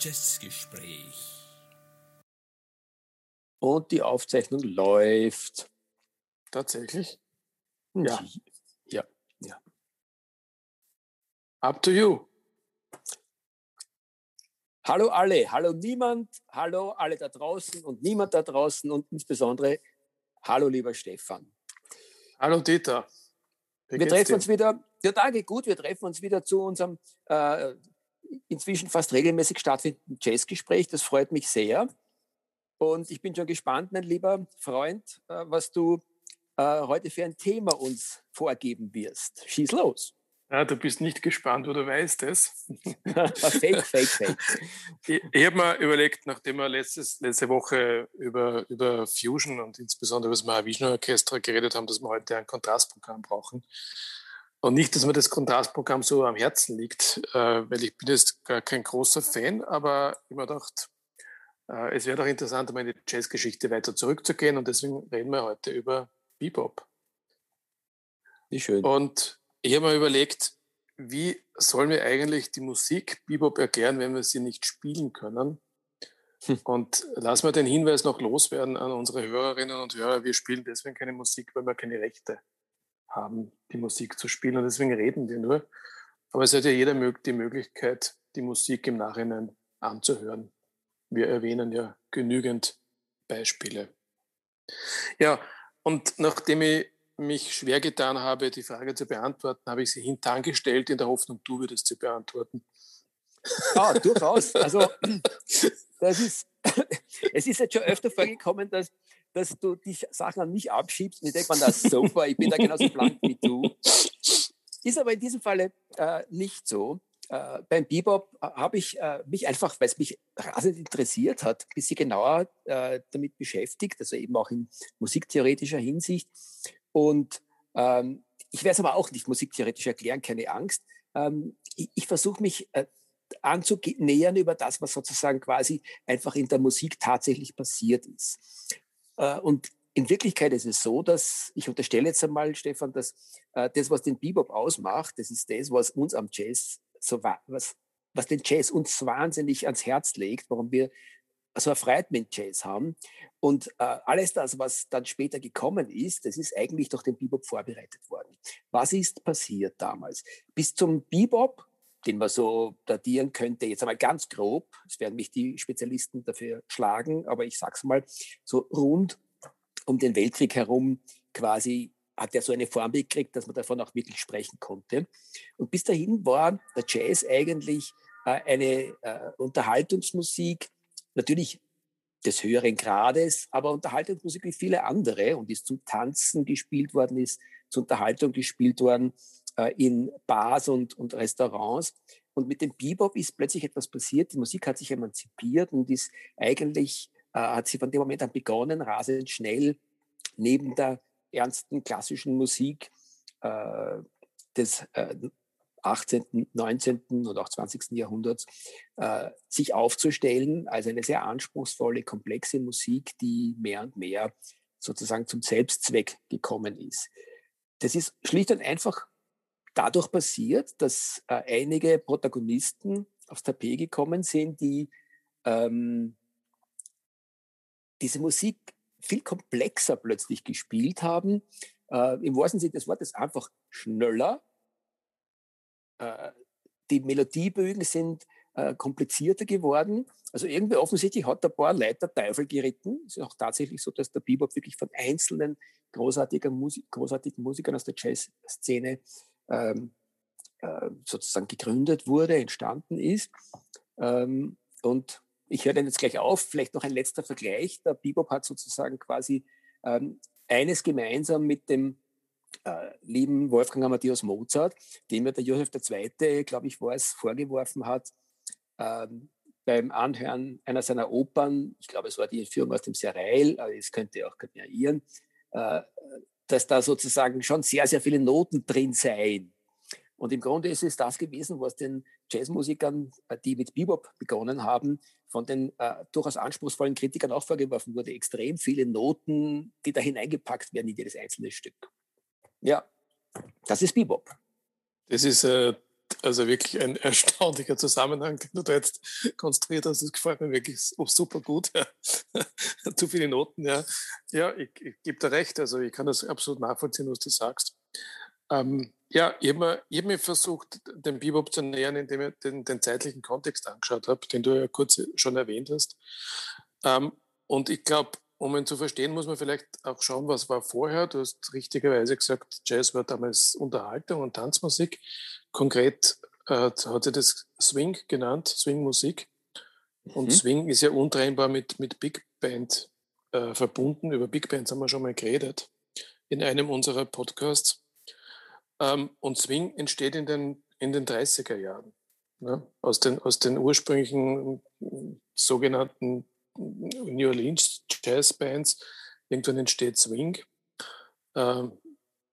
Jazzgespräch. Und die Aufzeichnung läuft. Tatsächlich? Ja. Ja, ja. Up to you. Hallo alle, hallo niemand, hallo alle da draußen und niemand da draußen und insbesondere hallo lieber Stefan. Hallo Dieter. Wie wir treffen dir? uns wieder, ja danke, gut, wir treffen uns wieder zu unserem äh, inzwischen fast regelmäßig stattfindenden Jazzgespräch. Das freut mich sehr. Und ich bin schon gespannt, mein lieber Freund, äh, was du äh, heute für ein Thema uns vorgeben wirst. Schieß los. Ja, du bist nicht gespannt, du weißt es. fake, fake, fake. Ich, ich habe mir überlegt, nachdem wir letztes, letzte Woche über, über Fusion und insbesondere über das Mahavishnu Orchestra geredet haben, dass wir heute ein Kontrastprogramm brauchen. Und nicht, dass mir das Kontrastprogramm so am Herzen liegt, äh, weil ich bin jetzt gar kein großer Fan, aber ich mir gedacht, äh, es wäre doch interessant, um in die Jazzgeschichte weiter zurückzugehen und deswegen reden wir heute über Bebop. Wie schön. Und ich habe mir überlegt, wie sollen wir eigentlich die Musik Bebop erklären, wenn wir sie nicht spielen können? Hm. Und lassen wir den Hinweis noch loswerden an unsere Hörerinnen und Hörer. Wir spielen deswegen keine Musik, weil wir keine Rechte haben, die Musik zu spielen. Und deswegen reden wir nur. Aber es hat ja jeder die Möglichkeit, die Musik im Nachhinein anzuhören. Wir erwähnen ja genügend Beispiele. Ja, und nachdem ich mich schwer getan habe, die Frage zu beantworten, habe ich sie hintangestellt in der Hoffnung, du würdest sie beantworten. Ja, durchaus. Also das ist, es ist jetzt schon öfter vorgekommen, dass, dass du die Sachen an mich abschiebst und ich denke mir, das ist super, ich bin da genauso blank wie du. Ist aber in diesem Falle äh, nicht so. Äh, beim Bebop äh, habe ich äh, mich einfach, weil es mich rasend interessiert hat, ein bisschen genauer äh, damit beschäftigt, also eben auch in musiktheoretischer Hinsicht. Und ähm, ich werde es aber auch nicht musiktheoretisch erklären, keine Angst. Ähm, ich, ich versuche mich äh, anzunähern über das, was sozusagen quasi einfach in der Musik tatsächlich passiert ist. Äh, und in Wirklichkeit ist es so, dass ich unterstelle jetzt einmal, Stefan, dass äh, das, was den Bebop ausmacht, das ist das, was uns am Jazz so was, was den Jazz uns wahnsinnig ans Herz legt, warum wir so erfreut mit Jazz haben. Und äh, alles das, was dann später gekommen ist, das ist eigentlich durch den Bebop vorbereitet worden. Was ist passiert damals? Bis zum Bebop, den man so datieren könnte, jetzt einmal ganz grob, es werden mich die Spezialisten dafür schlagen, aber ich sag's mal, so rund um den Weltkrieg herum quasi hat er so eine Form gekriegt, dass man davon auch wirklich sprechen konnte. Und bis dahin war der Jazz eigentlich äh, eine äh, Unterhaltungsmusik, natürlich des höheren Grades, aber Unterhaltungsmusik wie viele andere und ist zum Tanzen gespielt worden, ist zur Unterhaltung gespielt worden in Bars und, und Restaurants. Und mit dem Bebop ist plötzlich etwas passiert. Die Musik hat sich emanzipiert und ist eigentlich, äh, hat sie von dem Moment an begonnen, rasend schnell neben der ernsten klassischen Musik äh, des äh, 18., 19. und auch 20. Jahrhunderts, äh, sich aufzustellen als eine sehr anspruchsvolle, komplexe Musik, die mehr und mehr sozusagen zum Selbstzweck gekommen ist. Das ist schlicht und einfach dadurch passiert, dass äh, einige Protagonisten aufs Tapet gekommen sind, die ähm, diese Musik viel komplexer plötzlich gespielt haben. Äh, Im wahrsten Sinne des Wortes einfach schneller, äh, die Melodiebögen sind äh, komplizierter geworden. Also irgendwie offensichtlich hat der paar Leiter Teufel geritten. Es ist auch tatsächlich so, dass der Bebop wirklich von einzelnen großartigen, Musik, großartigen Musikern aus der Jazzszene ähm, äh, sozusagen gegründet wurde, entstanden ist. Ähm, und ich höre dann jetzt gleich auf, vielleicht noch ein letzter Vergleich. Der Bebop hat sozusagen quasi ähm, eines gemeinsam mit dem äh, lieben Wolfgang Amadeus Mozart, dem ja der Josef II., glaube ich, war es, vorgeworfen hat, ähm, beim Anhören einer seiner Opern, ich glaube, es war die Entführung aus dem Serail, aber es könnte auch variieren, äh, dass da sozusagen schon sehr, sehr viele Noten drin seien. Und im Grunde ist es das gewesen, was den Jazzmusikern, äh, die mit Bebop begonnen haben, von den äh, durchaus anspruchsvollen Kritikern auch vorgeworfen wurde. Extrem viele Noten, die da hineingepackt werden in jedes einzelne Stück. Ja, das ist Bebop. Das ist äh, also wirklich ein erstaunlicher Zusammenhang, den du da jetzt konstruiert hast. Das gefällt mir wirklich super gut. Zu viele Noten, ja. Ja, ich, ich gebe dir recht. Also ich kann das absolut nachvollziehen, was du sagst. Ähm, ja, ich habe mir, hab mir, versucht, den Bebop zu nähern, indem ich den, den zeitlichen Kontext angeschaut habe, den du ja kurz schon erwähnt hast. Ähm, und ich glaube, um ihn zu verstehen, muss man vielleicht auch schauen, was war vorher. Du hast richtigerweise gesagt, Jazz war damals Unterhaltung und Tanzmusik. Konkret äh, hat sie das Swing genannt, Swingmusik. Und mhm. Swing ist ja untrennbar mit, mit Big Band äh, verbunden. Über Big Bands haben wir schon mal geredet in einem unserer Podcasts. Ähm, und Swing entsteht in den, in den 30er Jahren. Ne? Aus, den, aus den ursprünglichen sogenannten New Orleans Jazzbands. Irgendwann entsteht Swing. Ähm,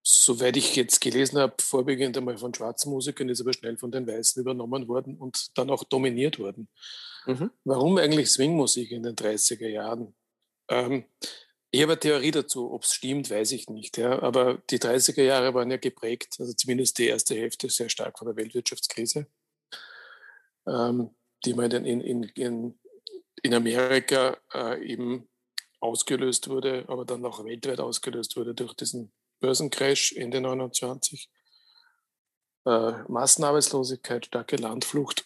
soweit ich jetzt gelesen habe, vorwiegend einmal von schwarzen Musikern, ist aber schnell von den Weißen übernommen worden und dann auch dominiert worden. Mhm. Warum eigentlich Swingmusik in den 30er Jahren? Ähm, ich habe eine Theorie dazu, ob es stimmt, weiß ich nicht. Ja. Aber die 30er Jahre waren ja geprägt, also zumindest die erste Hälfte, sehr stark von der Weltwirtschaftskrise, ähm, die man in, in, in, in Amerika äh, eben ausgelöst wurde, aber dann auch weltweit ausgelöst wurde durch diesen Börsencrash Ende 29. Äh, Massenarbeitslosigkeit, starke Landflucht.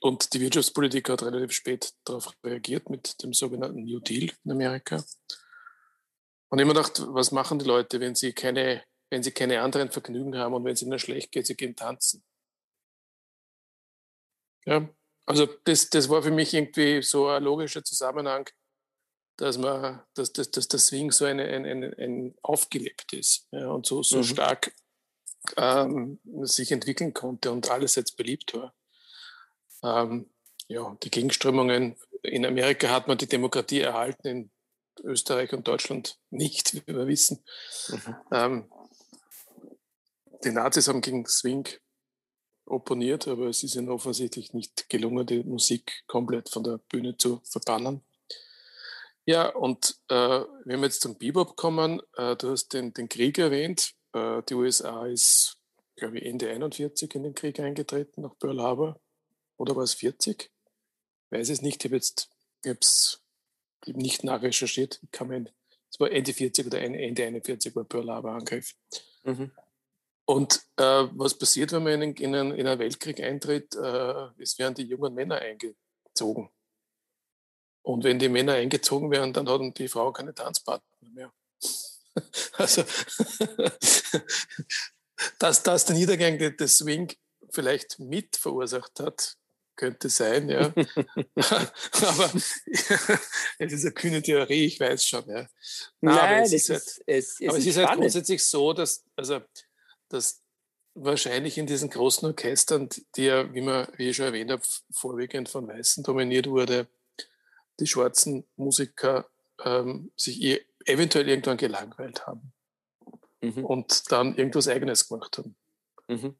Und die Wirtschaftspolitik hat relativ spät darauf reagiert mit dem sogenannten New Deal in Amerika. Und mir gedacht, was machen die Leute, wenn sie keine, wenn sie keine anderen Vergnügen haben und wenn es ihnen schlecht geht, sie gehen tanzen. Ja, also das, das war für mich irgendwie so ein logischer Zusammenhang, dass man, dass, dass, dass der Swing so eine, ein, ein, ein aufgelebt ist ja, und so, so mhm. stark ähm, sich entwickeln konnte und alles jetzt beliebt war. Ähm, ja, die Gegenströmungen in Amerika hat man die Demokratie erhalten, in Österreich und Deutschland nicht, wie wir wissen. Mhm. Ähm, die Nazis haben gegen Swing opponiert, aber es ist ihnen offensichtlich nicht gelungen, die Musik komplett von der Bühne zu verbannen. Ja, und äh, wenn wir jetzt zum Bebop kommen, äh, du hast den, den Krieg erwähnt. Äh, die USA ist, glaube ich, Ende 41 in den Krieg eingetreten, nach Pearl Harbor. Oder war es 40? Weiß es nicht. Ich habe jetzt ich hab's nicht nachrecherchiert. Es war Ende 40 oder Ende 41 war Pearl Harbor Angriff. Mhm. Und äh, was passiert, wenn man in, in, einen, in einen Weltkrieg eintritt? Äh, es werden die jungen Männer eingezogen. Und wenn die Männer eingezogen werden, dann hat die Frau keine Tanzpartner mehr. also, dass das der Niedergang des Swing vielleicht mit verursacht hat, könnte sein, ja. Aber es ist eine kühne Theorie, ich weiß schon, ja. Nein, aber es ist, halt, es, es aber es ist halt grundsätzlich so, dass, also, dass wahrscheinlich in diesen großen Orchestern, die ja, wie, man, wie ich schon erwähnt habe, vorwiegend von Weißen dominiert wurde, die schwarzen Musiker ähm, sich eventuell irgendwann gelangweilt haben mhm. und dann irgendwas Eigenes gemacht haben. Mhm.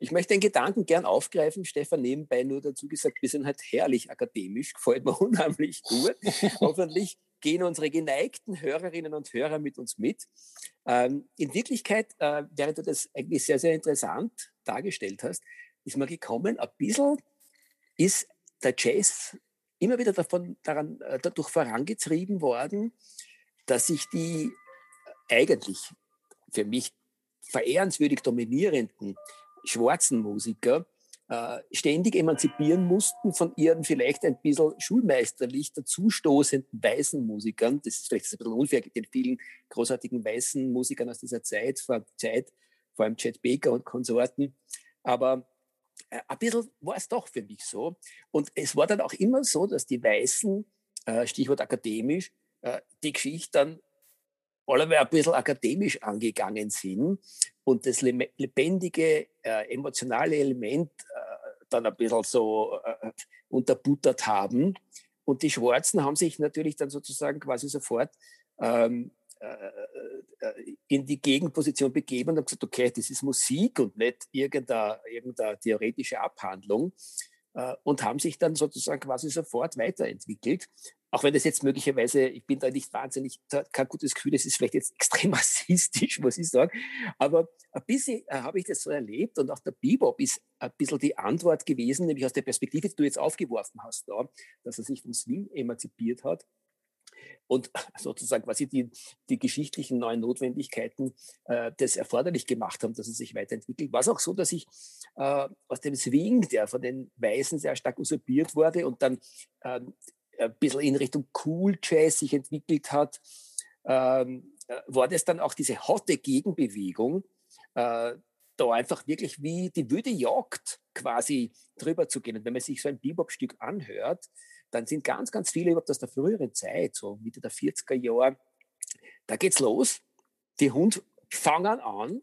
Ich möchte den Gedanken gern aufgreifen, Stefan, nebenbei nur dazu gesagt, wir sind halt herrlich akademisch, gefällt mir unheimlich gut. Hoffentlich gehen unsere geneigten Hörerinnen und Hörer mit uns mit. Ähm, in Wirklichkeit, äh, während du das eigentlich sehr, sehr interessant dargestellt hast, ist mir gekommen, ein bisschen ist der Jazz immer wieder davon, daran, äh, dadurch vorangetrieben worden, dass sich die eigentlich für mich verehrenswürdig dominierenden schwarzen Musiker ständig emanzipieren mussten von ihren vielleicht ein bisschen schulmeisterlich dazustoßenden weißen Musikern. Das ist vielleicht ein bisschen unfair den vielen großartigen weißen Musikern aus dieser Zeit, vor, Zeit, vor allem Chet Baker und Konsorten. Aber äh, ein bisschen war es doch für mich so. Und es war dann auch immer so, dass die Weißen, äh, Stichwort akademisch, äh, die Geschichte dann alle ein bisschen akademisch angegangen sind und das lebendige, emotionale Element dann ein bisschen so unterbuttert haben. Und die Schwarzen haben sich natürlich dann sozusagen quasi sofort ähm, äh, äh, in die Gegenposition begeben und habe gesagt, okay, das ist Musik und nicht irgendeine, irgendeine theoretische Abhandlung äh, und haben sich dann sozusagen quasi sofort weiterentwickelt. Auch wenn das jetzt möglicherweise, ich bin da nicht wahnsinnig, kein gutes Gefühl, das ist vielleicht jetzt extrem rassistisch, muss ich sagen, aber ein bisschen äh, habe ich das so erlebt und auch der Bebop ist ein bisschen die Antwort gewesen, nämlich aus der Perspektive, die du jetzt aufgeworfen hast, da, dass er sich vom Swing emanzipiert hat und sozusagen quasi die, die geschichtlichen neuen Notwendigkeiten äh, das erforderlich gemacht haben, dass es sich weiterentwickelt. War es auch so, dass ich äh, aus dem Swing, der von den Weißen sehr stark usurpiert wurde und dann äh, ein bisschen in Richtung Cool Jazz sich entwickelt hat, ähm, äh, war das dann auch diese hotte Gegenbewegung, äh, da einfach wirklich wie die Wüde Jagd quasi drüber zu gehen. Und wenn man sich so ein Bebop-Stück anhört, dann sind ganz, ganz viele überhaupt aus der früheren Zeit, so Mitte der 40er Jahre, da geht's los. Die Hund fangen an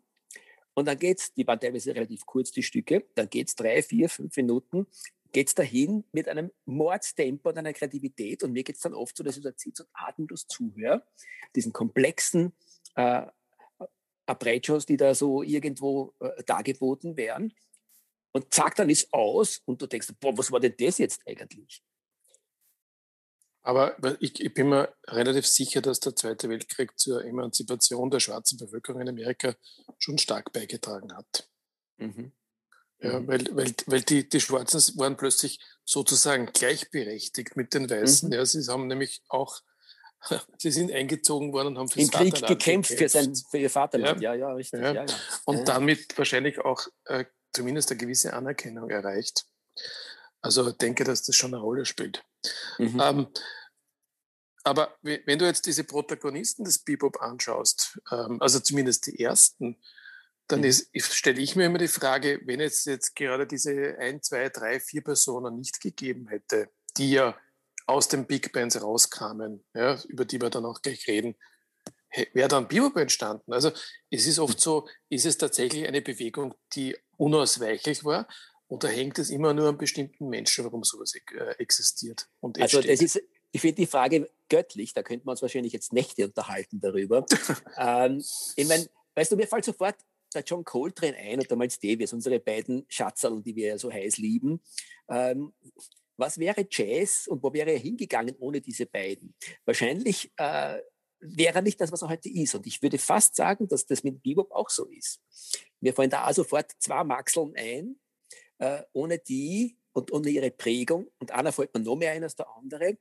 und dann geht's, die waren teilweise relativ kurz, die Stücke, dann geht's drei, vier, fünf Minuten, geht's dahin mit einem Mordstempo und einer Kreativität und mir geht's dann oft so, dass ich da sitze und atemlos zuhöre, diesen komplexen äh, Apprecios, die da so irgendwo äh, dargeboten werden. Und zack, dann ist aus und du denkst, boah, was war denn das jetzt eigentlich? Aber ich, ich, bin mir relativ sicher, dass der Zweite Weltkrieg zur Emanzipation der schwarzen Bevölkerung in Amerika schon stark beigetragen hat. Mhm. Ja, mhm. weil, weil, weil die, die Schwarzen waren plötzlich sozusagen gleichberechtigt mit den Weißen. Mhm. Ja, sie haben nämlich auch, sie sind eingezogen worden und haben für Im Krieg Vaterland gekämpft, gekämpft. Für, sein, für ihr Vaterland. Ja, ja, ja richtig. Ja. Ja, und damit wahrscheinlich auch äh, zumindest eine gewisse Anerkennung erreicht. Also denke, dass das schon eine Rolle spielt. Mhm. Ähm, aber wenn du jetzt diese Protagonisten des Bebop anschaust, ähm, also zumindest die ersten, dann stelle ich mir immer die Frage, wenn es jetzt gerade diese ein, zwei, drei, vier Personen nicht gegeben hätte, die ja aus den Big Bands rauskamen, ja, über die wir dann auch gleich reden, wäre dann Bebop entstanden. Also es ist oft so, ist es tatsächlich eine Bewegung, die unausweichlich war oder hängt es immer nur an bestimmten Menschen, warum sowas äh, existiert? Und also das ist, ich finde die Frage göttlich, da könnten wir uns wahrscheinlich jetzt Nächte unterhalten darüber. ähm, ich meine, weißt du, mir fällt sofort der John Coltrane ein und der Miles Davis, unsere beiden Schatzerl, die wir ja so heiß lieben. Ähm, was wäre Jazz und wo wäre er hingegangen ohne diese beiden? Wahrscheinlich äh, wäre er nicht das, was er heute ist. Und ich würde fast sagen, dass das mit Bebop auch so ist. Mir fallen da sofort zwei Maxeln ein, äh, ohne die und ohne ihre Prägung, und einer fällt mir noch mehr ein als der andere,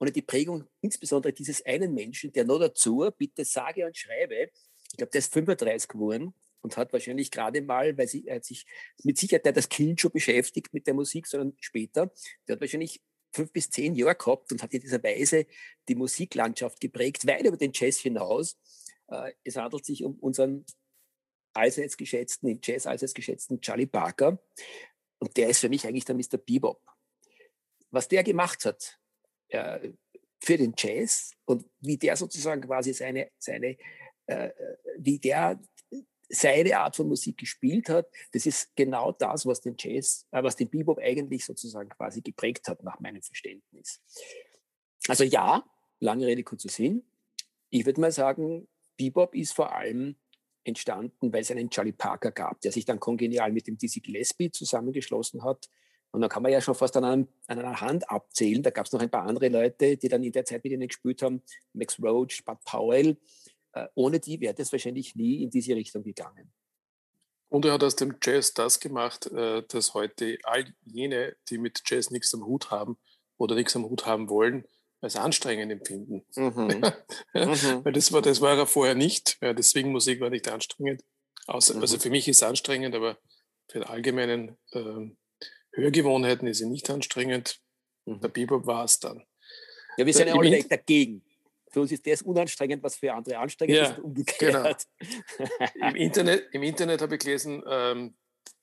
ohne die Prägung insbesondere dieses einen Menschen, der noch dazu, bitte sage und schreibe, ich glaube, der ist 35 geworden und hat wahrscheinlich gerade mal, weil sie, er hat sich mit Sicherheit das Kind schon beschäftigt mit der Musik, sondern später, der hat wahrscheinlich fünf bis zehn Jahre gehabt und hat in dieser Weise die Musiklandschaft geprägt, weit über den Jazz hinaus. Äh, es handelt sich um unseren allseits geschätzten, im Jazz allseits geschätzten Charlie Parker. Und der ist für mich eigentlich der Mr. Bebop. Was der gemacht hat äh, für den Jazz und wie der sozusagen quasi seine, seine äh, wie der seine Art von Musik gespielt hat, das ist genau das, was den Jazz, äh, was den Bebop eigentlich sozusagen quasi geprägt hat, nach meinem Verständnis. Also ja, lange Rede, kurzer Sinn. Ich würde mal sagen, Bebop ist vor allem entstanden, weil es einen Charlie Parker gab, der sich dann kongenial mit dem Dizzy Gillespie zusammengeschlossen hat. Und da kann man ja schon fast an, einem, an einer Hand abzählen. Da gab es noch ein paar andere Leute, die dann in der Zeit mit ihnen gespielt haben. Max Roach, Bud Powell. Äh, ohne die wäre das wahrscheinlich nie in diese Richtung gegangen. Und er hat aus dem Jazz das gemacht, äh, dass heute all jene, die mit Jazz nichts am Hut haben oder nichts am Hut haben wollen, als anstrengend empfinden. Mhm. mhm. Weil das war, das war er vorher nicht. Ja, deswegen Musik war nicht anstrengend. Außer, mhm. Also für mich ist es anstrengend, aber für die allgemeinen äh, Hörgewohnheiten ist sie nicht anstrengend. Mhm. Der Bebop war es dann. Ja, wir sind ja alle dagegen. Für uns ist das unanstrengend, was für andere anstrengend ja, ist und umgekehrt. Genau. Im Internet, im Internet habe ich gelesen, ähm,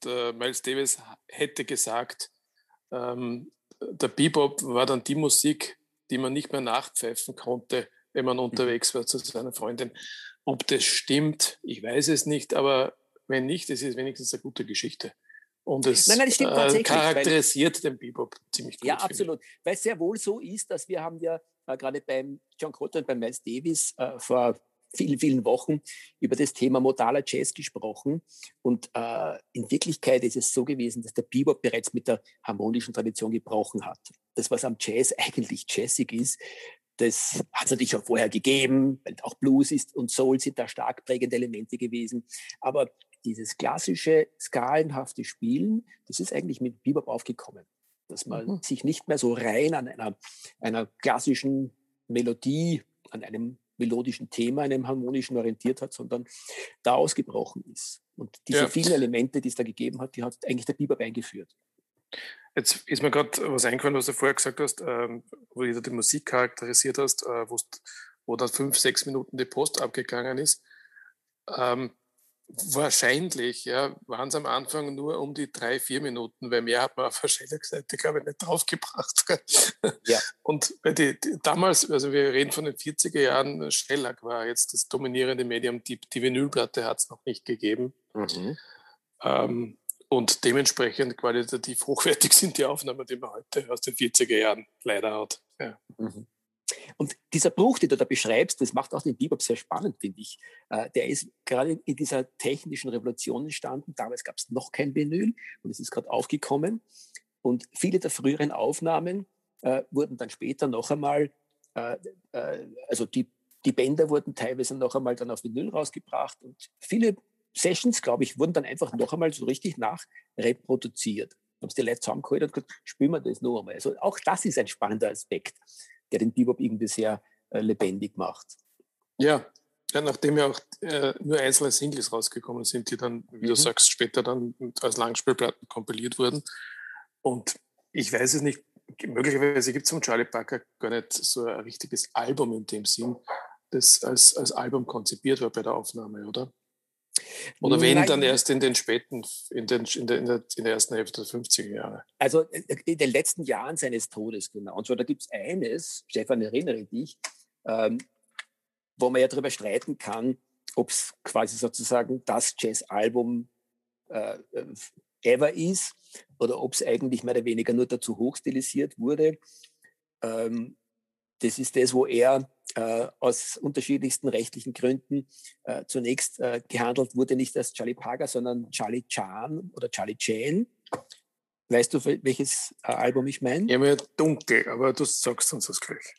Miles Davis hätte gesagt, ähm, der Bebop war dann die Musik, die man nicht mehr nachpfeifen konnte, wenn man mhm. unterwegs war zu seiner Freundin. Ob das stimmt, ich weiß es nicht, aber wenn nicht, es ist wenigstens eine gute Geschichte. Und es nein, nein, äh, charakterisiert weil, den Bebop ziemlich gut. Ja, absolut. Weil es sehr wohl so ist, dass wir haben ja äh, gerade beim John Cotton und beim Miles Davis äh, vor vielen, vielen Wochen über das Thema modaler Jazz gesprochen. Und äh, in Wirklichkeit ist es so gewesen, dass der Bebop bereits mit der harmonischen Tradition gebrochen hat. Das, was am Jazz eigentlich jazzig ist, das hat es natürlich schon vorher gegeben, weil auch Blues ist und Soul sind da stark prägende Elemente gewesen. Aber dieses klassische, skalenhafte Spielen, das ist eigentlich mit Bebop aufgekommen. Dass man mhm. sich nicht mehr so rein an einer, einer klassischen Melodie, an einem melodischen Thema, einem harmonischen orientiert hat, sondern da ausgebrochen ist. Und diese ja. vielen Elemente, die es da gegeben hat, die hat eigentlich der Bebop eingeführt. Jetzt ist mir gerade was eingefallen, was du vorher gesagt hast, ähm, wo du die Musik charakterisiert hast, äh, wo dann fünf, sechs Minuten die Post abgegangen ist. Ähm, wahrscheinlich ja, waren es am Anfang nur um die drei, vier Minuten, weil mehr hat man auf der Schellack-Seite, glaube ich, nicht draufgebracht. Ja. Und die, die, damals, also wir reden von den 40er Jahren, Schellack war jetzt das dominierende Medium, die, die Vinylplatte hat es noch nicht gegeben. Mhm. Ähm, und dementsprechend qualitativ hochwertig sind die Aufnahmen, die man heute aus den 40er Jahren leider hat. Ja. Mhm. Und dieser Bruch, den du da beschreibst, das macht auch den Bebop sehr spannend, finde ich. Äh, der ist gerade in dieser technischen Revolution entstanden. Damals gab es noch kein Vinyl und es ist gerade aufgekommen. Und viele der früheren Aufnahmen äh, wurden dann später noch einmal, äh, äh, also die, die Bänder wurden teilweise noch einmal dann auf Vinyl rausgebracht und viele Sessions, glaube ich, wurden dann einfach noch einmal so richtig nachreproduziert. Haben sie die Leute zusammengeholt und gesagt, spielen wir das noch einmal. Also auch das ist ein spannender Aspekt der den Bebop irgendwie sehr äh, lebendig macht. Ja, ja, nachdem ja auch äh, nur einzelne Singles rausgekommen sind, die dann, wie mhm. du sagst, später dann als Langspielplatten kompiliert wurden. Und ich weiß es nicht, möglicherweise gibt es von Charlie Parker gar nicht so ein richtiges Album in dem Sinn, das als, als Album konzipiert war bei der Aufnahme, oder? Oder wenn, dann erst in den späten, in, den, in, der, in, der, in der ersten Hälfte der 50er Jahre? Also äh, in den letzten Jahren seines Todes, genau. Und zwar, da gibt es eines, Stefan, erinnere dich, ähm, wo man ja darüber streiten kann, ob es quasi sozusagen das Jazz-Album äh, äh, ever ist oder ob es eigentlich mehr oder weniger nur dazu hochstilisiert wurde. Ähm, das ist das, wo er äh, aus unterschiedlichsten rechtlichen Gründen äh, zunächst äh, gehandelt wurde, nicht als Charlie Parker, sondern Charlie Chan oder Charlie Chan. Weißt du, welches äh, Album ich meine? Ja, mir dunkel, aber du sagst uns das gleich.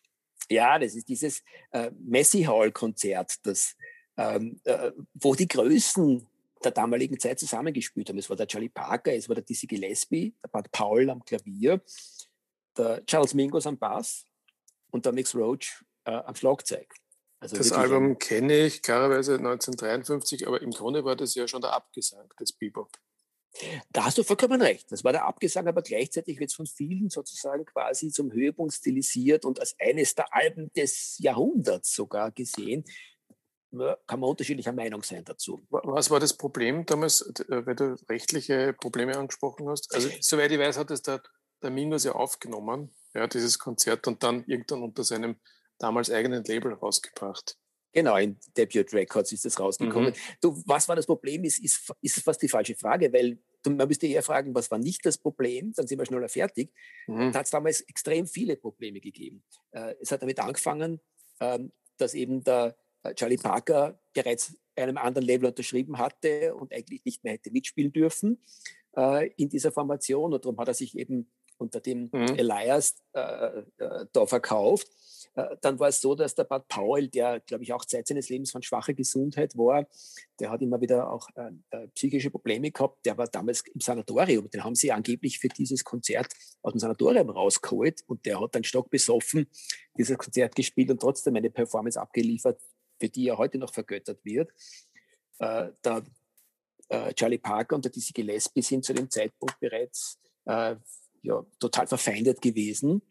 Ja, das ist dieses äh, Messi Hall-Konzert, das, ähm, äh, wo die Größen der damaligen Zeit zusammengespielt haben. Es war der Charlie Parker, es war der Dizzy Gillespie, der Bud Paul am Klavier, der Charles Mingus am Bass und der Mix Roach äh, am Schlagzeug. Also das Album kenne ich klarerweise 1953, aber im Grunde war das ja schon der Abgesang des Bebop. Da hast du vollkommen recht. Das war der Abgesang, aber gleichzeitig wird es von vielen sozusagen quasi zum Höhepunkt stilisiert und als eines der Alben des Jahrhunderts sogar gesehen. Kann man unterschiedlicher Meinung sein dazu. Was war das Problem damals, äh, weil du rechtliche Probleme angesprochen hast? Also, soweit ich weiß, hat es der, der Mingus ja aufgenommen, ja, dieses Konzert, und dann irgendwann unter seinem damals eigenen Label rausgebracht. Genau, in Debut Records ist das rausgekommen. Mhm. Du, was war das Problem, ist, ist, ist fast die falsche Frage, weil du, man müsste eher fragen, was war nicht das Problem, dann sind wir schneller fertig. Mhm. Da hat es damals extrem viele Probleme gegeben. Äh, es hat damit angefangen, ähm, dass eben der äh, Charlie Parker bereits einem anderen Label unterschrieben hatte und eigentlich nicht mehr hätte mitspielen dürfen äh, in dieser Formation. Und darum hat er sich eben unter dem mhm. Elias äh, äh, da verkauft. Äh, dann war es so, dass der Bad Paul, der, glaube ich, auch Zeit seines Lebens von schwacher Gesundheit war, der hat immer wieder auch äh, äh, psychische Probleme gehabt. Der war damals im Sanatorium. Den haben sie angeblich für dieses Konzert aus dem Sanatorium rausgeholt und der hat dann stockbesoffen dieses Konzert gespielt und trotzdem eine Performance abgeliefert, für die er heute noch vergöttert wird. Äh, Charlie Parker und der Dizzy Gillespie sind zu dem Zeitpunkt bereits äh, ja, total verfeindet gewesen.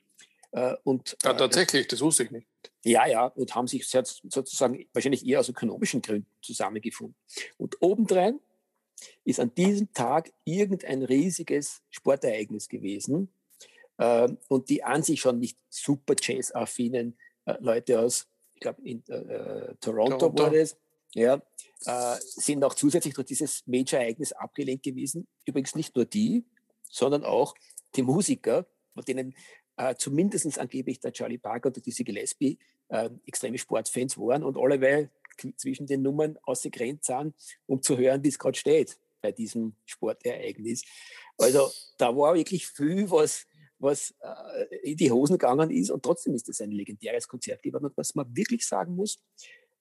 Äh, und, ja, äh, tatsächlich, das wusste ich nicht. Ja, ja, und haben sich sozusagen wahrscheinlich eher aus ökonomischen Gründen zusammengefunden. Und obendrein ist an diesem Tag irgendein riesiges Sportereignis gewesen. Äh, und die an sich schon nicht super Jazz-affinen Leute aus, ich glaube, in äh, Toronto, Toronto war das, ja, äh, sind auch zusätzlich durch dieses Major-Ereignis abgelehnt gewesen. Übrigens nicht nur die, sondern auch die Musiker, von denen äh, zumindest angeblich der Charlie Parker oder Dizzy Gillespie äh, extreme Sportfans waren und alle zwischen den Nummern ausgegrenzt sind, um zu hören, wie es gerade steht bei diesem Sportereignis. Also da war wirklich viel, was, was äh, in die Hosen gegangen ist und trotzdem ist es ein legendäres Konzert geworden. Und was man wirklich sagen muss,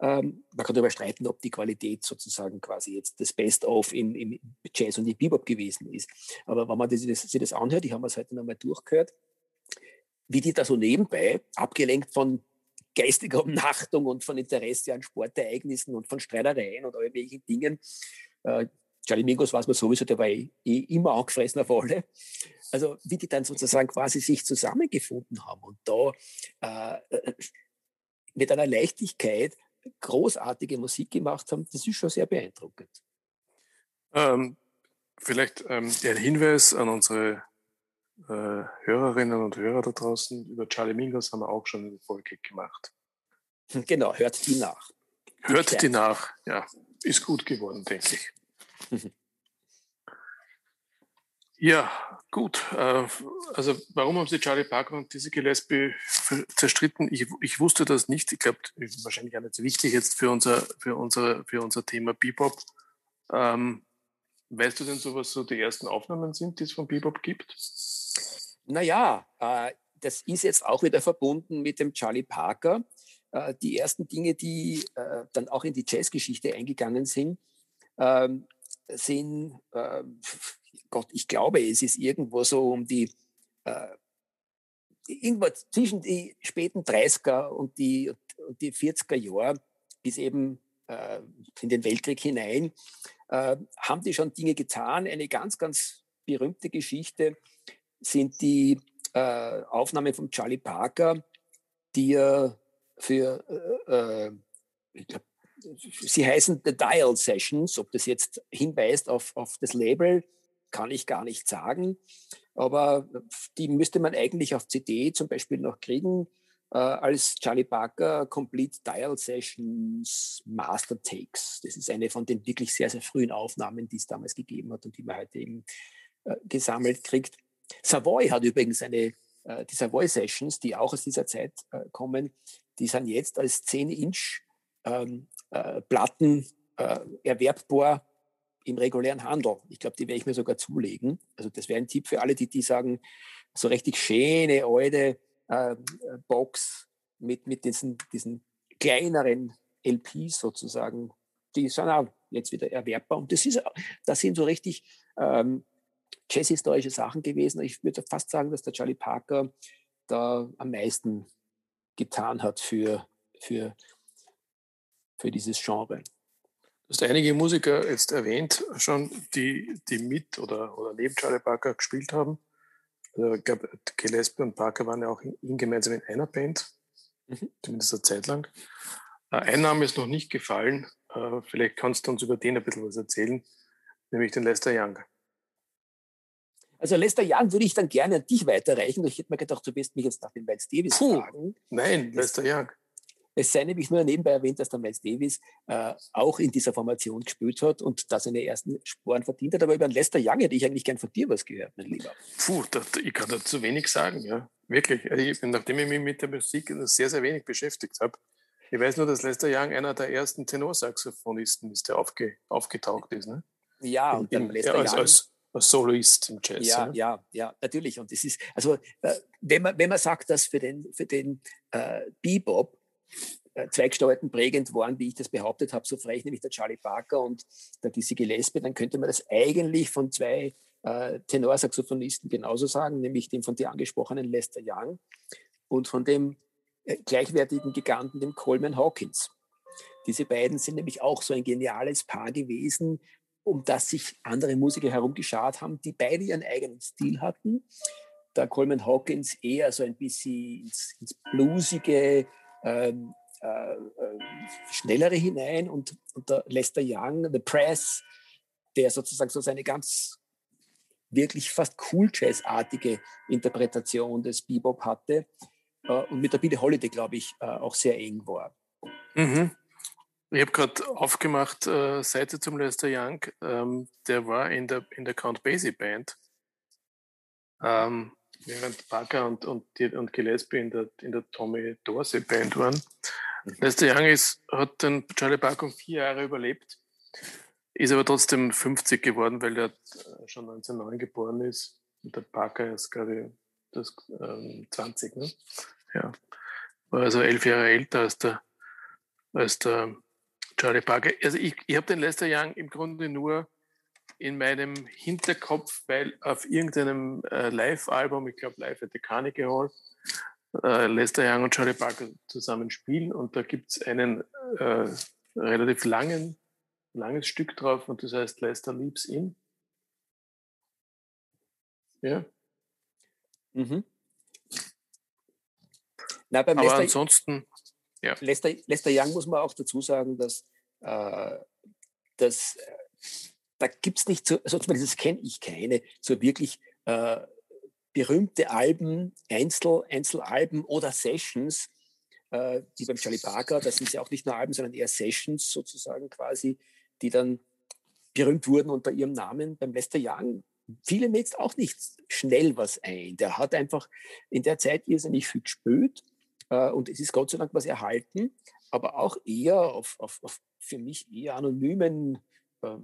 ähm, man kann darüber streiten, ob die Qualität sozusagen quasi jetzt das Best-of im, im, Jazz und im Bebop gewesen ist. Aber wenn man das, das, sich das anhört, ich habe es heute nochmal durchgehört, wie die da so nebenbei, abgelenkt von geistiger Umnachtung und von Interesse an Sportereignissen und von Streitereien und all welchen Dingen, äh, Charlie Mingos weiß man sowieso, der war eh, eh immer angefressen auf alle. Also wie die dann sozusagen quasi sich zusammengefunden haben und da äh, äh mit einer Leichtigkeit großartige Musik gemacht haben, das ist schon sehr beeindruckend. Ähm, vielleicht ähm, der Hinweis an unsere äh, Hörerinnen und Hörer da draußen, über Charlie Mingus haben wir auch schon eine Folge gemacht. Genau, hört die nach. Hört die nach, ja. Ist gut geworden, denke ich. Ja, gut. Äh, also warum haben Sie Charlie Parker und Dizzy Gillespie zerstritten? Ich, ich wusste das nicht. Ich glaube, wahrscheinlich auch nicht so wichtig jetzt für unser, für unser, für unser Thema Bebop. Ähm, weißt du denn so, was so die ersten Aufnahmen sind, die es von Bebop gibt? Naja, äh, das ist jetzt auch wieder verbunden mit dem Charlie Parker. Äh, die ersten Dinge, die äh, dann auch in die Jazzgeschichte eingegangen sind, ähm, sind, äh, Gott, ich glaube, es ist irgendwo so um die, äh, irgendwo zwischen die späten 30er und die, und die 40er Jahre bis eben äh, in den Weltkrieg hinein, äh, haben die schon Dinge getan. Eine ganz, ganz berühmte Geschichte sind die äh, Aufnahmen von Charlie Parker, die er für, äh, äh, ich glaube, sie heißen The Dial Sessions. Ob das jetzt hinweist auf, auf das Label, kann ich gar nicht sagen. Aber die müsste man eigentlich auf CD zum Beispiel noch kriegen, äh, als Charlie Parker Complete Dial Sessions Master Takes. Das ist eine von den wirklich sehr, sehr frühen Aufnahmen, die es damals gegeben hat und die man heute eben äh, gesammelt kriegt. Savoy hat übrigens eine, äh, die Savoy Sessions, die auch aus dieser Zeit äh, kommen, die sind jetzt als 10-Inch ähm, äh, Platten äh, erwerbbar im regulären Handel. Ich glaube, die werde ich mir sogar zulegen. Also das wäre ein Tipp für alle, die, die sagen, so richtig schöne, alte äh, Box mit, mit diesen, diesen kleineren LPs sozusagen, die sind auch jetzt wieder erwerbbar. Und das, ist, das sind so richtig ähm, jazzhistorische Sachen gewesen. Ich würde fast sagen, dass der Charlie Parker da am meisten getan hat für, für für dieses Genre. Du hast einige Musiker jetzt erwähnt schon, die, die mit oder, oder neben Charlie Parker gespielt haben. Also ich glaube, Gillespie und Parker waren ja auch in, gemeinsam in einer Band, mhm. zumindest eine Zeit lang. Äh, ein Name ist noch nicht gefallen. Äh, vielleicht kannst du uns über den ein bisschen was erzählen, nämlich den Lester Young. Also Lester Young würde ich dann gerne an dich weiterreichen. Ich hätte mir gedacht, du wirst mich jetzt nach dem Miles Davis Puh, fragen. Nein, Lester Young. Es sei nämlich nur nebenbei erwähnt, dass der Miles Davis äh, auch in dieser Formation gespielt hat und da seine ersten Sporen verdient hat. Aber über den Lester Young hätte ich eigentlich gern von dir was gehört, mein Lieber. Puh, das, ich kann dazu wenig sagen, ja. Wirklich. Also ich, nachdem ich mich mit der Musik sehr, sehr wenig beschäftigt habe. Ich weiß nur, dass Lester Young einer der ersten Tenorsaxophonisten ist, der aufge, aufgetaucht ist. Ne? Ja, und Im, Lester ja, als, Young, als, als Soloist im Jazz. Ja, ja, ja, ja, natürlich. Und das ist, also, äh, wenn, man, wenn man sagt, dass für den, für den äh, Bebop äh, zwei Gestalten prägend waren, wie ich das behauptet habe, so frech, nämlich der Charlie Parker und der Dizzy Gillespie, dann könnte man das eigentlich von zwei äh, Tenorsaxophonisten genauso sagen, nämlich dem von dir angesprochenen Lester Young und von dem äh, gleichwertigen Giganten, dem Coleman Hawkins. Diese beiden sind nämlich auch so ein geniales Paar gewesen, um das sich andere Musiker herumgeschart haben, die beide ihren eigenen Stil hatten. Der Coleman Hawkins eher so ein bisschen ins, ins bluesige, äh, äh, schnellere hinein und, und der Lester Young, The Press, der sozusagen so seine ganz wirklich fast cool Jazz-artige Interpretation des Bebop hatte äh, und mit der Billie Holiday, glaube ich, äh, auch sehr eng war. Mhm. Ich habe gerade aufgemacht, äh, Seite zum Lester Young, ähm, der war in der, in der Count Basie Band. Ähm, während Parker und, und, und Gillespie in der, in der Tommy Dorsey Band waren. Lester Young ist, hat den Charlie Parker vier Jahre überlebt, ist aber trotzdem 50 geworden, weil er schon 1909 geboren ist. Und der Parker ist, ich, das, ähm, 20, ne? Ja. War also elf Jahre älter als der, als der Charlie Parker. Also ich, ich habe den Lester Young im Grunde nur in meinem Hinterkopf, weil auf irgendeinem äh, Live-Album, ich glaube Live at the Carnegie Hall, äh, Lester Young und Charlie Parker zusammen spielen und da gibt es einen äh, relativ langen, langes Stück drauf und das heißt Lester Leaps In. Ja. Mhm. Na, beim Aber Lester, ansonsten, ja. Lester, Lester Young muss man auch dazu sagen, dass, äh, dass äh, da gibt es nicht so, also zumindest kenne ich keine, so wirklich äh, berühmte Alben, Einzel, Einzelalben oder Sessions, äh, wie beim Charlie Parker, das sind ja auch nicht nur Alben, sondern eher Sessions sozusagen quasi, die dann berühmt wurden unter ihrem Namen. Beim Lester Young fiel mir jetzt auch nicht schnell was ein. Der hat einfach in der Zeit irrsinnig viel gespielt äh, und es ist Gott sei Dank was erhalten, aber auch eher auf, auf, auf für mich eher anonymen äh,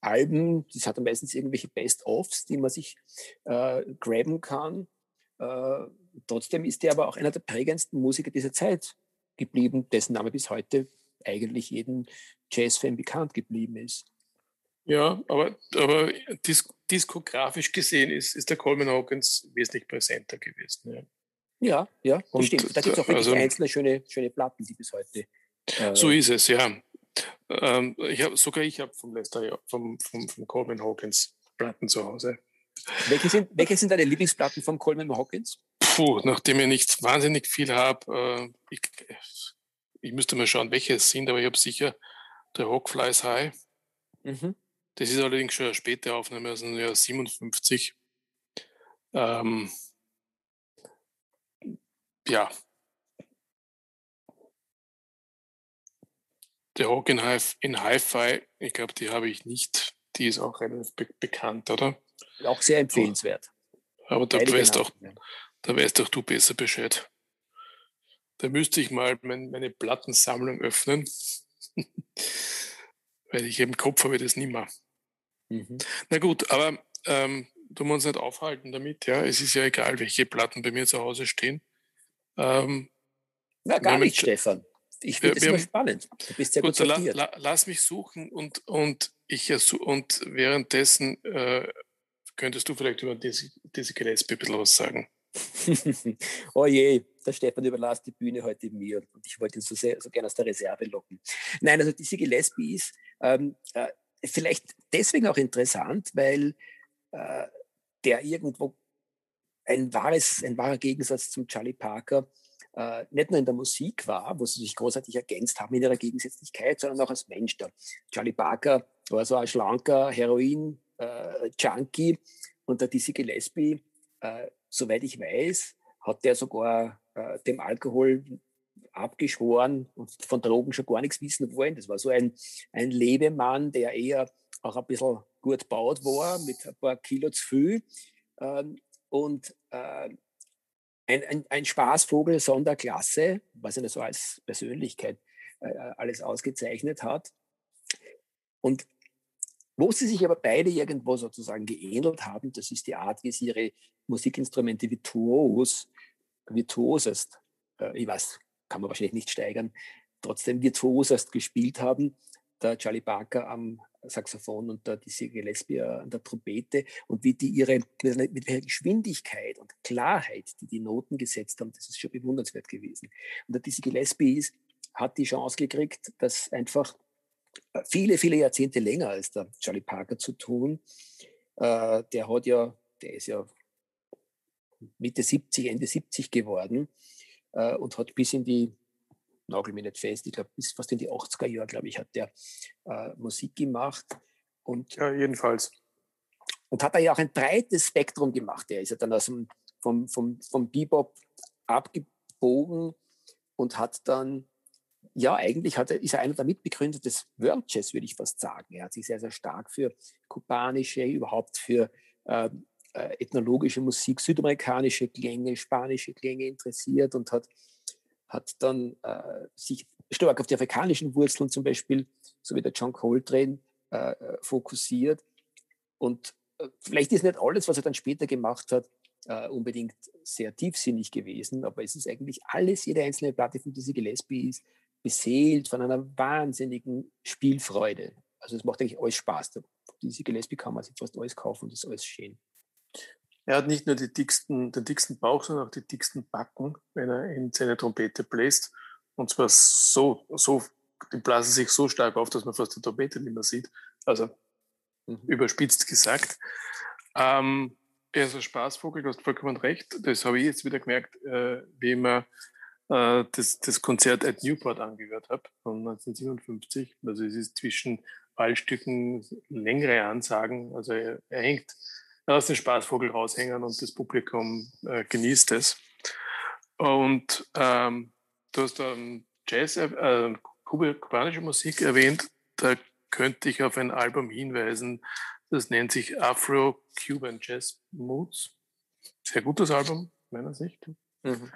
Alben, das hat meistens irgendwelche Best-ofs, die man sich äh, graben kann. Äh, trotzdem ist er aber auch einer der prägendsten Musiker dieser Zeit geblieben, dessen Name bis heute eigentlich jedem Jazz-Fan bekannt geblieben ist. Ja, aber, aber dis diskografisch gesehen ist, ist der Coleman Hawkins wesentlich präsenter gewesen. Ja, ja, ja das stimmt. Da gibt es auch wirklich also, einzelne schöne, schöne Platten, die bis heute. Äh, so ist es, ja. Ähm, ich hab, sogar ich habe vom Lester, vom, vom, vom Coleman Hawkins Platten zu Hause. Welche sind, welche sind deine Lieblingsplatten von Coleman Hawkins? Puh, nachdem ich nicht wahnsinnig viel habe, äh, ich, ich müsste mal schauen, welche es sind, aber ich habe sicher The Hawk Flies High. Mhm. Das ist allerdings schon eine späte Aufnahme dem Jahr 57. Ähm, ja, Der Rock in, Hi in Hi-Fi, ich glaube, die habe ich nicht. Die ist auch relativ be bekannt, oder? Auch sehr empfehlenswert. Aber da weißt, auch, da weißt auch du besser Bescheid. Da müsste ich mal mein, meine Plattensammlung öffnen. Weil ich im Kopf habe das nicht mehr. Mhm. Na gut, aber ähm, tun wir uns nicht aufhalten damit. Ja, es ist ja egal, welche Platten bei mir zu Hause stehen. Ähm, Na, gar nicht, Stefan. Ich finde es immer spannend. Du bist sehr gut, gut la, la, lass mich suchen und, und, ich, und währenddessen äh, könntest du vielleicht über diese, Gillespie ein bisschen was sagen. oh je, der Stefan überlässt die Bühne heute mir und ich wollte ihn so, sehr, so gerne aus der Reserve locken. Nein, also diese Gillespie ist ähm, äh, vielleicht deswegen auch interessant, weil äh, der irgendwo ein, wahres, ein wahrer Gegensatz zum Charlie Parker äh, nicht nur in der Musik war, wo sie sich großartig ergänzt haben in ihrer Gegensätzlichkeit, sondern auch als Mensch. Der Charlie Parker war so ein schlanker Heroin-Junkie äh, und der Dizzy Gillespie, äh, soweit ich weiß, hat der sogar äh, dem Alkohol abgeschworen und von Drogen schon gar nichts wissen wollen. Das war so ein, ein Lebemann, der eher auch ein bisschen gut baut war, mit ein paar Kilo zu viel. Ähm, und äh, ein, ein, ein Spaßvogel Sonderklasse, was er so als Persönlichkeit äh, alles ausgezeichnet hat. Und wo sie sich aber beide irgendwo sozusagen geähnelt haben, das ist die Art, wie sie ihre Musikinstrumente virtuos, virtuosest, äh, ich weiß, kann man wahrscheinlich nicht steigern, trotzdem virtuosest gespielt haben. Der Charlie Parker am Saxophon und der Dizzy Gillespie an der Trompete und wie die ihre, mit welcher Geschwindigkeit und Klarheit, die die Noten gesetzt haben, das ist schon bewundernswert gewesen. Und der Dizzy Gillespie ist, hat die Chance gekriegt, das einfach äh, viele, viele Jahrzehnte länger als der Charlie Parker zu tun. Äh, der hat ja, der ist ja Mitte 70, Ende 70 geworden äh, und hat bis in die nagel mich nicht fest, ich glaube, bis fast in die 80er Jahre, glaube ich, hat der äh, Musik gemacht. Und, ja, jedenfalls. Und hat er ja auch ein breites Spektrum gemacht. Er ist ja dann aus dem, vom, vom, vom Bebop abgebogen und hat dann, ja, eigentlich hat er, ist er einer der Mitbegründer des World Jazz, würde ich fast sagen. Er hat sich sehr, sehr stark für kubanische, überhaupt für äh, äh ethnologische Musik, südamerikanische Klänge, spanische Klänge interessiert und hat hat dann äh, sich stark auf die afrikanischen Wurzeln zum Beispiel, so wie der John Coltrane, äh, äh fokussiert. Und äh, vielleicht ist nicht alles, was er dann später gemacht hat, äh, unbedingt sehr tiefsinnig gewesen, aber es ist eigentlich alles, jede einzelne Platte von Dizzy Gillespie ist beseelt von einer wahnsinnigen Spielfreude. Also es macht eigentlich alles Spaß. Dizzy Gillespie kann man sich fast alles kaufen und das ist alles schön. Er hat nicht nur die dicksten, den dicksten Bauch, sondern auch die dicksten Backen, wenn er in seine Trompete bläst. Und zwar so, so, die blasen sich so stark auf, dass man fast die Trompete nicht mehr sieht. Also mhm. überspitzt gesagt. Ähm, er ist ein Spaßvogel, du hast vollkommen recht. Das habe ich jetzt wieder gemerkt, äh, wie ich mir äh, das, das Konzert at Newport angehört habe von 1957. Also es ist zwischen Ballstücken längere Ansagen. Also er, er hängt aus dem Spaßvogel raushängen und das Publikum äh, genießt es. Und ähm, du hast ähm, Jazz, äh, kubanische Musik erwähnt. Da könnte ich auf ein Album hinweisen, das nennt sich Afro-Cuban Jazz Moods. Sehr gutes Album, meiner Sicht. Mhm.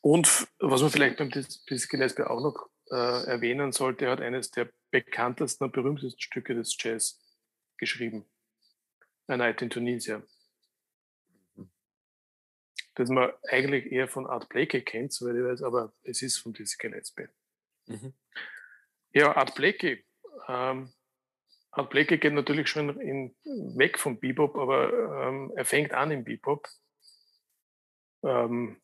Und was man vielleicht beim Dizzy Gillespie auch noch äh, erwähnen sollte, er hat eines der bekanntesten und berühmtesten Stücke des Jazz geschrieben. A Night in Tunisia. Mhm. Das man eigentlich eher von Art Blakey kennt, soweit ich weiß, aber es ist von Dizzy Gillespie. Mhm. Ja, Art Blakey. Ähm, Art Blakey geht natürlich schon in, weg vom Bebop, aber ähm, er fängt an im Bebop. Ähm,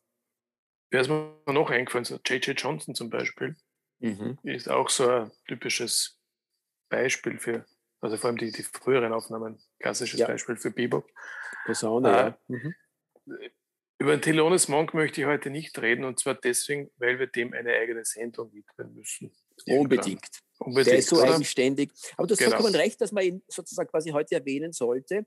wer ist mir noch eingefallen? J.J. Johnson zum Beispiel. Mhm. Ist auch so ein typisches Beispiel für also vor allem die, die früheren Aufnahmen, klassisches ja. Beispiel für Bebop. Posaune, äh, ja. Mhm. Über den Thelonious Monk möchte ich heute nicht reden und zwar deswegen, weil wir dem eine eigene Sendung widmen müssen. Unbedingt. Unbedingt. Der ist so oder? eigenständig. Aber du hast genau. vollkommen recht, dass man ihn sozusagen quasi heute erwähnen sollte,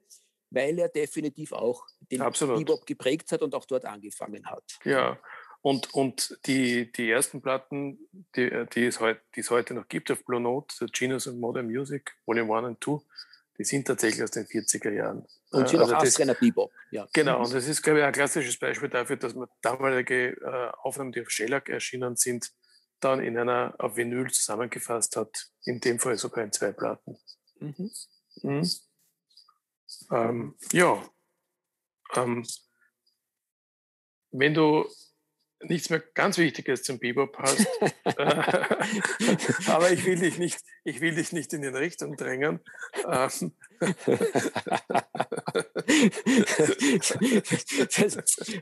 weil er definitiv auch den Absolut. Bebop geprägt hat und auch dort angefangen hat. Ja, und, und die, die ersten Platten, die, die, es heut, die es heute noch gibt auf Blue Note, Genius of Modern Music, Volume 1 und 2, die sind tatsächlich aus den 40er Jahren. Und sind also auch Astreiner Bebop. Ja. Genau, und das ist, glaube ich, ein klassisches Beispiel dafür, dass man damalige äh, Aufnahmen, die auf Shellac erschienen sind, dann in einer auf Vinyl zusammengefasst hat. In dem Fall sogar in zwei Platten. Mhm. Mhm. Ähm, ja. Ähm, wenn du nichts mehr ganz Wichtiges zum Bebop hast. Aber ich will dich nicht, ich will dich nicht in die Richtung drängen. Ähm.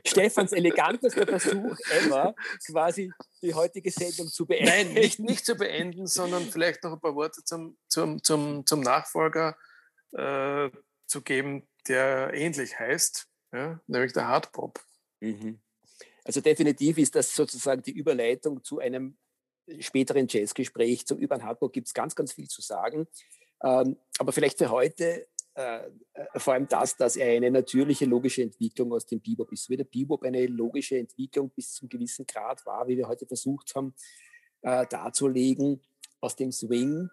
Stefans elegantester Versuch ever, quasi die heutige Sendung zu beenden. Nein, nicht, nicht zu beenden, sondern vielleicht noch ein paar Worte zum, zum, zum, zum Nachfolger äh, zu geben, der ähnlich heißt, ja, nämlich der Hardpop. Mhm. Also definitiv ist das sozusagen die Überleitung zu einem späteren Jazzgespräch. Zum Über Hartburg gibt es ganz, ganz viel zu sagen. Ähm, aber vielleicht für heute äh, äh, vor allem das, dass er eine natürliche, logische Entwicklung aus dem Bebop ist. Wie der Bebop eine logische Entwicklung bis zum gewissen Grad war, wie wir heute versucht haben äh, darzulegen, aus dem Swing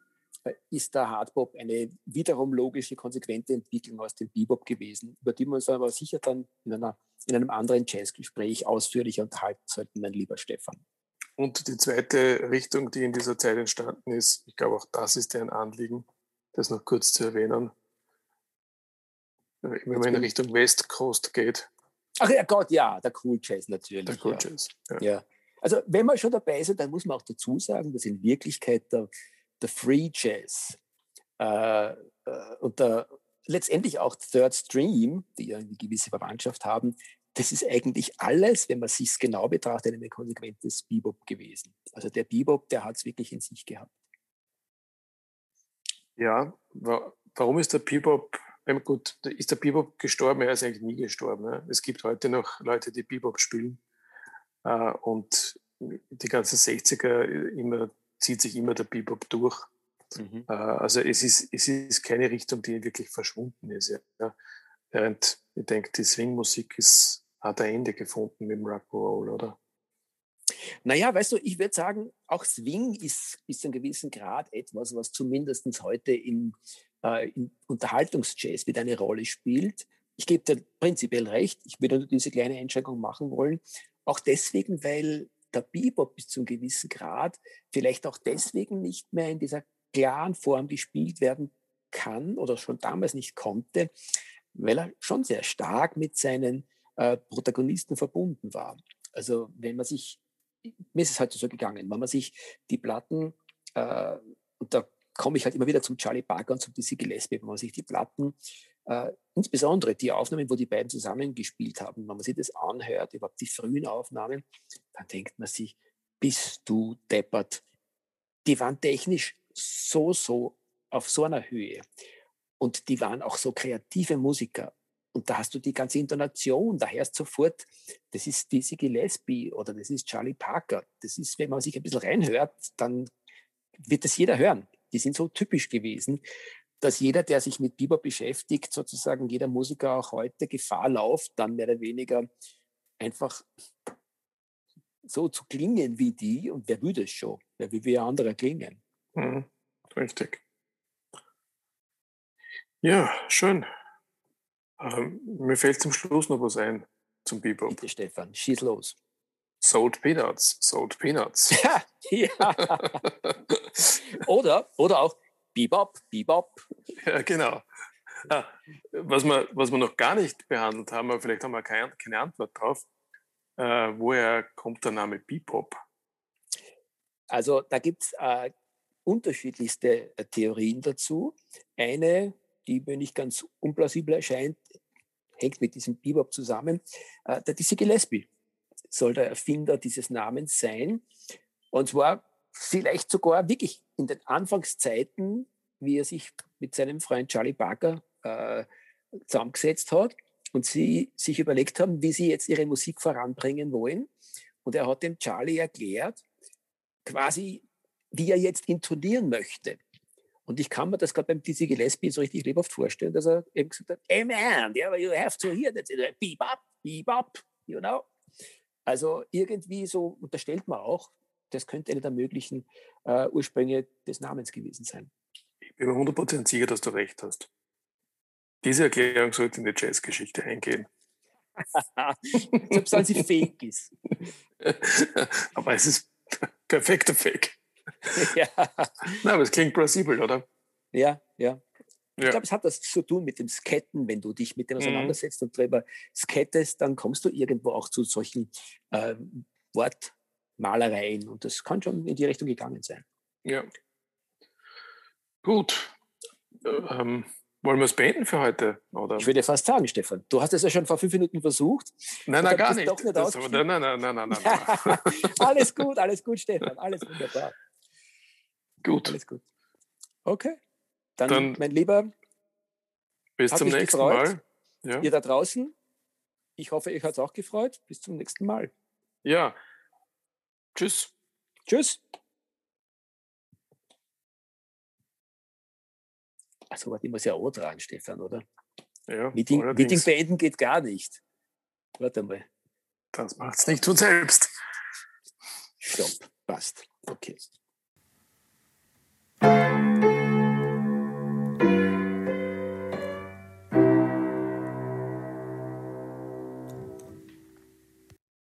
ist der Hardbop eine wiederum logische, konsequente Entwicklung aus dem Bebop gewesen, über die wir uns aber sicher dann in, einer, in einem anderen Jazzgespräch ausführlicher unterhalten sollten, mein lieber Stefan. Und die zweite Richtung, die in dieser Zeit entstanden ist, ich glaube auch das ist ein Anliegen, das noch kurz zu erwähnen, wenn man in Richtung West Coast geht. Ach ja Gott, ja, der Cool Jazz natürlich. Der Cool ja. Jazz, ja. ja. Also wenn wir schon dabei sind, dann muss man auch dazu sagen, dass in Wirklichkeit der der Free Jazz äh, äh, und der, letztendlich auch Third Stream, die ja eine gewisse Verwandtschaft haben, das ist eigentlich alles, wenn man sich genau betrachtet, ein konsequentes Bebop gewesen. Also der Bebop, der hat es wirklich in sich gehabt. Ja, warum ist der Bebop, gut, ist der Bebop gestorben? Er ist eigentlich nie gestorben. Ne? Es gibt heute noch Leute, die Bebop spielen äh, und die ganzen 60er immer zieht sich immer der Bebop durch. Mhm. Äh, also es ist, es ist keine Richtung, die wirklich verschwunden ist. Ja. Während ich denke, die Swing-Musik hat ein Ende gefunden mit dem Rock'n'Roll, oder? Naja, weißt du, ich würde sagen, auch Swing ist bis zu einem gewissen Grad etwas, was zumindest heute in, äh, in Unterhaltungsjazz wieder eine Rolle spielt. Ich gebe dir prinzipiell recht, ich würde nur diese kleine Einschränkung machen wollen. Auch deswegen, weil der Bebop bis zu einem gewissen Grad vielleicht auch deswegen nicht mehr in dieser klaren Form gespielt werden kann oder schon damals nicht konnte, weil er schon sehr stark mit seinen äh, Protagonisten verbunden war. Also wenn man sich, mir ist es heute so gegangen, wenn man sich die Platten, äh, und da komme ich halt immer wieder zum Charlie Parker und zum Dizzy Gillespie, wenn man sich die Platten, äh, insbesondere die Aufnahmen, wo die beiden zusammengespielt haben, wenn man sich das anhört, überhaupt die frühen Aufnahmen, dann denkt man sich, bist du deppert. Die waren technisch so, so auf so einer Höhe. Und die waren auch so kreative Musiker. Und da hast du die ganze Intonation, da hörst sofort, das ist Dizzy Gillespie oder das ist Charlie Parker. Das ist, wenn man sich ein bisschen reinhört, dann wird das jeder hören. Die sind so typisch gewesen, dass jeder, der sich mit Bieber beschäftigt, sozusagen jeder Musiker auch heute Gefahr läuft, dann mehr oder weniger einfach so zu klingen wie die. Und wer würde es schon? Wer will wie andere klingen? Mhm, richtig. Ja, schön. Ähm, mir fällt zum Schluss noch was ein zum Bebop. Bitte, Stefan, schieß los. Salt Peanuts, Salt Peanuts. Ja, ja. oder, oder auch Bebop, Bebop. Ja, genau. Ah, was, wir, was wir noch gar nicht behandelt haben, aber vielleicht haben wir keine, keine Antwort drauf. Äh, woher kommt der Name Bebop? Also da gibt es äh, unterschiedlichste äh, Theorien dazu. Eine die mir nicht ganz unplausibel erscheint, hängt mit diesem Bebop zusammen. Äh, der Dizzy Gillespie soll der Erfinder dieses Namens sein. Und zwar vielleicht sogar wirklich in den Anfangszeiten, wie er sich mit seinem Freund Charlie Parker äh, zusammengesetzt hat und sie sich überlegt haben, wie sie jetzt ihre Musik voranbringen wollen. Und er hat dem Charlie erklärt, quasi, wie er jetzt intonieren möchte. Und ich kann mir das gerade beim Dizzy Gillespie so richtig lebhaft vorstellen, dass er eben gesagt hat, hey man, yeah, you have to hear that, bebop, bebop, you know. Also irgendwie so unterstellt man auch, das könnte eine der möglichen äh, Ursprünge des Namens gewesen sein. Ich bin mir 100% sicher, dass du recht hast. Diese Erklärung sollte in die Jazzgeschichte eingehen. Selbst wenn sie fake ist. Aber es ist perfekter Fake. ja. Na, aber es klingt plausibel, oder? Ja, ja. Ich glaube, es hat das zu tun mit dem Sketten. Wenn du dich mit dem mhm. auseinandersetzt mhm. und darüber skettest, dann kommst du irgendwo auch zu solchen äh, Wortmalereien. Und das kann schon in die Richtung gegangen sein. Ja. Gut. Ähm, wollen wir es beenden für heute? Oder? Ich würde fast sagen, Stefan, du hast es ja schon vor fünf Minuten versucht. Nein, nein, gar nicht. nicht das, nein, nein, nein, nein, nein, nein. alles gut, alles gut, Stefan, alles wunderbar. Gut. Alles gut. Okay. Dann, Dann mein Lieber. Bis zum nächsten gefreut. Mal. Ja. Ihr da draußen. Ich hoffe, euch hat es auch gefreut. Bis zum nächsten Mal. Ja. Tschüss. Tschüss. Also, warte, ich muss ja auch tragen, Stefan, oder? Ja, Meeting, Meeting beenden geht gar nicht. Warte mal. Das macht's nicht von selbst. Stopp, passt. Okay.